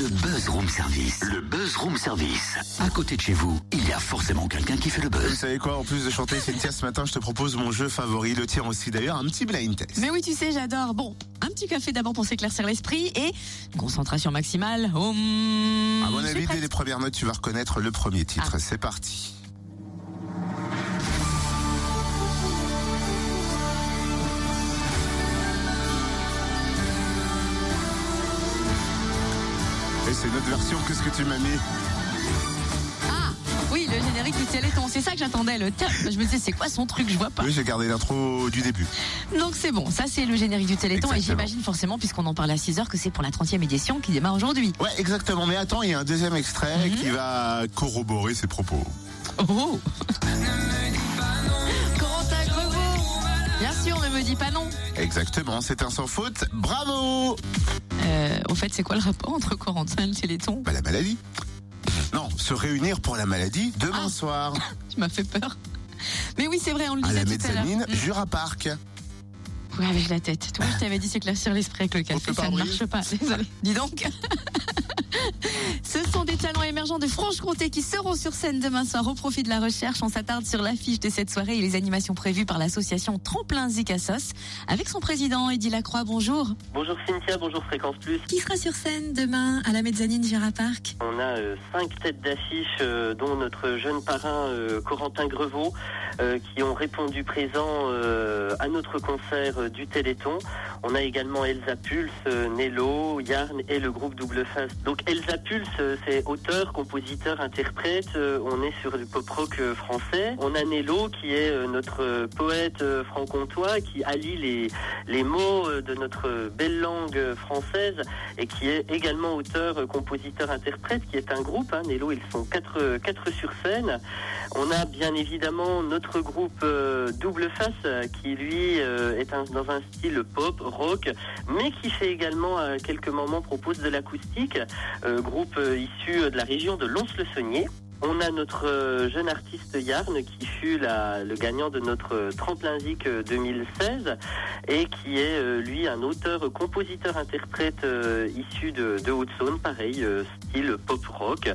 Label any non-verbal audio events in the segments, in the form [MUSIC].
Le Buzz Room Service. Le Buzz Room Service. À côté de chez vous, il y a forcément quelqu'un qui fait le Vous buzz. savez quoi, en plus de chanter Cynthia ce matin, je te propose mon jeu favori, le tien aussi d'ailleurs, un petit blind test. Mais oui, tu sais, j'adore. Bon, un petit café d'abord pour s'éclaircir l'esprit et concentration maximale. Hum, À mon avis, dès les premières notes, tu vas reconnaître le premier titre. C'est parti. C'est notre version, qu'est-ce que tu m'as mis Ah, oui, le générique du Téléthon. C'est ça que j'attendais, le top. Je me disais, c'est quoi son truc? Je vois pas. Oui, j'ai gardé l'intro du début. Donc c'est bon, ça c'est le générique du Téléthon et j'imagine forcément, puisqu'on en parle à 6 heures, que c'est pour la 30e édition qui démarre aujourd'hui. Ouais, exactement. Mais attends, il y a un deuxième extrait Mhm. qui va corroborer ses propos. Oh [LAUGHS] Bien sûr, ne me dis pas non. Exactement, c'est un sans faute. Bravo Euh, au fait, c'est quoi le rapport entre Corentin et le Téléthon Bah, la maladie. Non, se réunir pour la maladie demain Ah. soir [LAUGHS] Tu m'as fait peur. Mais oui, c'est vrai, on le à disait la tout à l'heure. mezzanine Mm. Jura Park. Oui, avec la tête. Toi, je t'avais dit s'éclaircir l'esprit avec le café, ça ne marche pas. Désolé. [LAUGHS] Dis donc. [LAUGHS] Ce sont des talents émergents de Franche-Comté qui seront sur scène demain soir au profit de la recherche. On s'attarde sur l'affiche de cette soirée et les animations prévues par l'association Tremplin Zicassos avec son président Eddy Lacroix. Bonjour. Bonjour Cynthia, bonjour Fréquence Plus. Qui sera sur scène demain à la mezzanine Gérard Park On a euh, cinq têtes d'affiche, euh, dont notre jeune parrain euh, Corentin Grevaux, qui ont répondu présent à notre concert du Téléthon. On a également Elsa Pulse, Nello, Yarn et le groupe Double Face. Donc Elsa Pulse, euh, c'est auteur, compositeur, interprète. euh, on est sur du pop rock euh, français. On a Nello, qui est notre poète franc-comtois, qui allie les, les mots de notre belle langue française et qui est également auteur, compositeur, interprète, qui est un groupe. Hein, Nello, ils sont quatre, quatre sur scène. On a bien évidemment notre groupe Double Face, qui lui est dans un style pop, rock, mais qui fait également à quelques moments propose de l'acoustique, groupe euh, issu de la région de Lons-le-Saunier. On a notre euh, jeune artiste Yarn qui fut la- le gagnant de notre euh, Tremplin Zik euh, 2016 et qui est lui un auteur, compositeur, interprète euh, issu de, de Haute-Saône, pareil, style pop rock.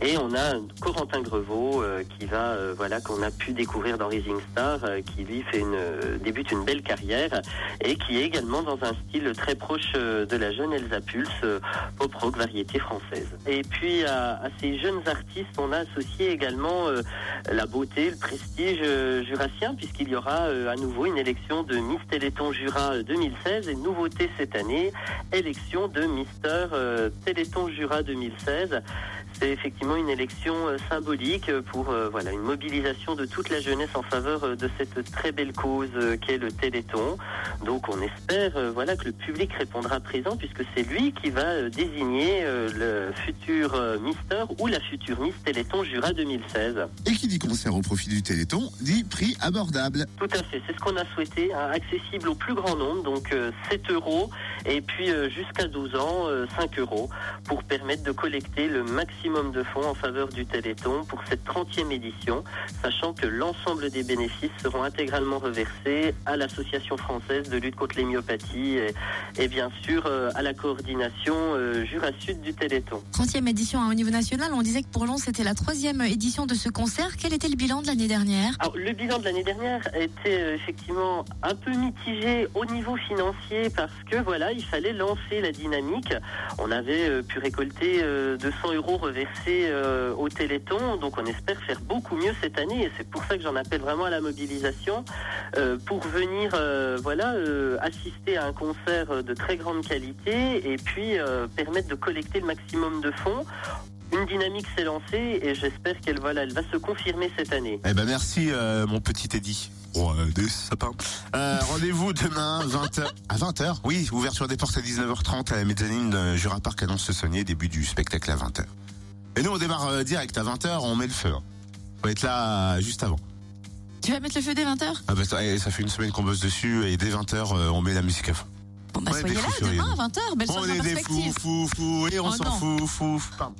Et on a Corentin Grevaux euh, qui va, voilà, qu'on a pu découvrir dans Rising Star, qui lui fait une débute une belle carrière et qui est également dans un style très proche de la jeune Elsa Pulse, pop rock variété française. Et puis à, à ces jeunes artistes, on a associé également euh, la beauté, le prestige euh, jurassien, puisqu'il y aura euh, à nouveau une élection de Miss Téléthon Jura euh, 2016 et nouveauté cette année, élection de Mister Téléthon Jura 2016. C'est effectivement une élection symbolique pour voilà une mobilisation de toute la jeunesse en faveur de cette très belle cause qu'est le Téléthon. Donc on espère voilà que le public répondra présent puisque c'est lui qui va désigner le futur Mister ou la future Miss Téléthon Jura 2016. Et qui dit concert au profit du Téléthon, dit prix abordable. Tout à fait, c'est ce qu'on a souhaité, hein, accessible au plus grand nombre, donc euh, 7 euros, et puis euh, jusqu'à 12 ans, euh, 5 euros, pour permettre de collecter le maximum de fonds en faveur du Téléthon pour cette 30e édition, sachant que l'ensemble des bénéfices seront intégralement reversés à l'Association française de lutte contre les myopathies et, et bien sûr euh, à la coordination euh, Jura Sud du Téléthon. 30e édition hein, au niveau national, on disait que pour Lens c'était la troisième édition de ce concert. Quel était le bilan de l'année dernière? Alors, le bilan de l'année dernière était euh, effectivement un peu mitigé au niveau financier parce que voilà, il fallait lancer la dynamique. On avait euh, pu récolter euh, 200 euros reversés euh, au Téléthon, donc on espère faire beaucoup mieux cette année et c'est pour ça que j'en appelle vraiment à la mobilisation euh, pour venir euh, voilà euh, assister à un concert euh, de très grande qualité et puis euh, permettre de collecter le maximum de fonds. Une dynamique s'est lancée et j'espère qu'elle voilà, elle va se confirmer cette année. Eh ben merci euh, mon petit Eddy. Oh, euh, des sapins. Euh, [LAUGHS] Rendez-vous demain 20h. À 20h Oui, ouverture des portes à 19h30 à la mezzanine de Jura Parc annonce le sonnier, début du spectacle à 20h. Et nous on démarre euh, direct à 20h, on met le feu. hein. Faut être là euh, juste avant. Tu vas mettre le feu dès 20h Ah bah, ça, eh, ça fait une semaine qu'on bosse dessus et dès 20h on met la musique à fond. Bon bah Ouais, soyez là demain à 20h, belle On soirée est des fous, fous, fous et on Oh s'en fout, fou. Pardon.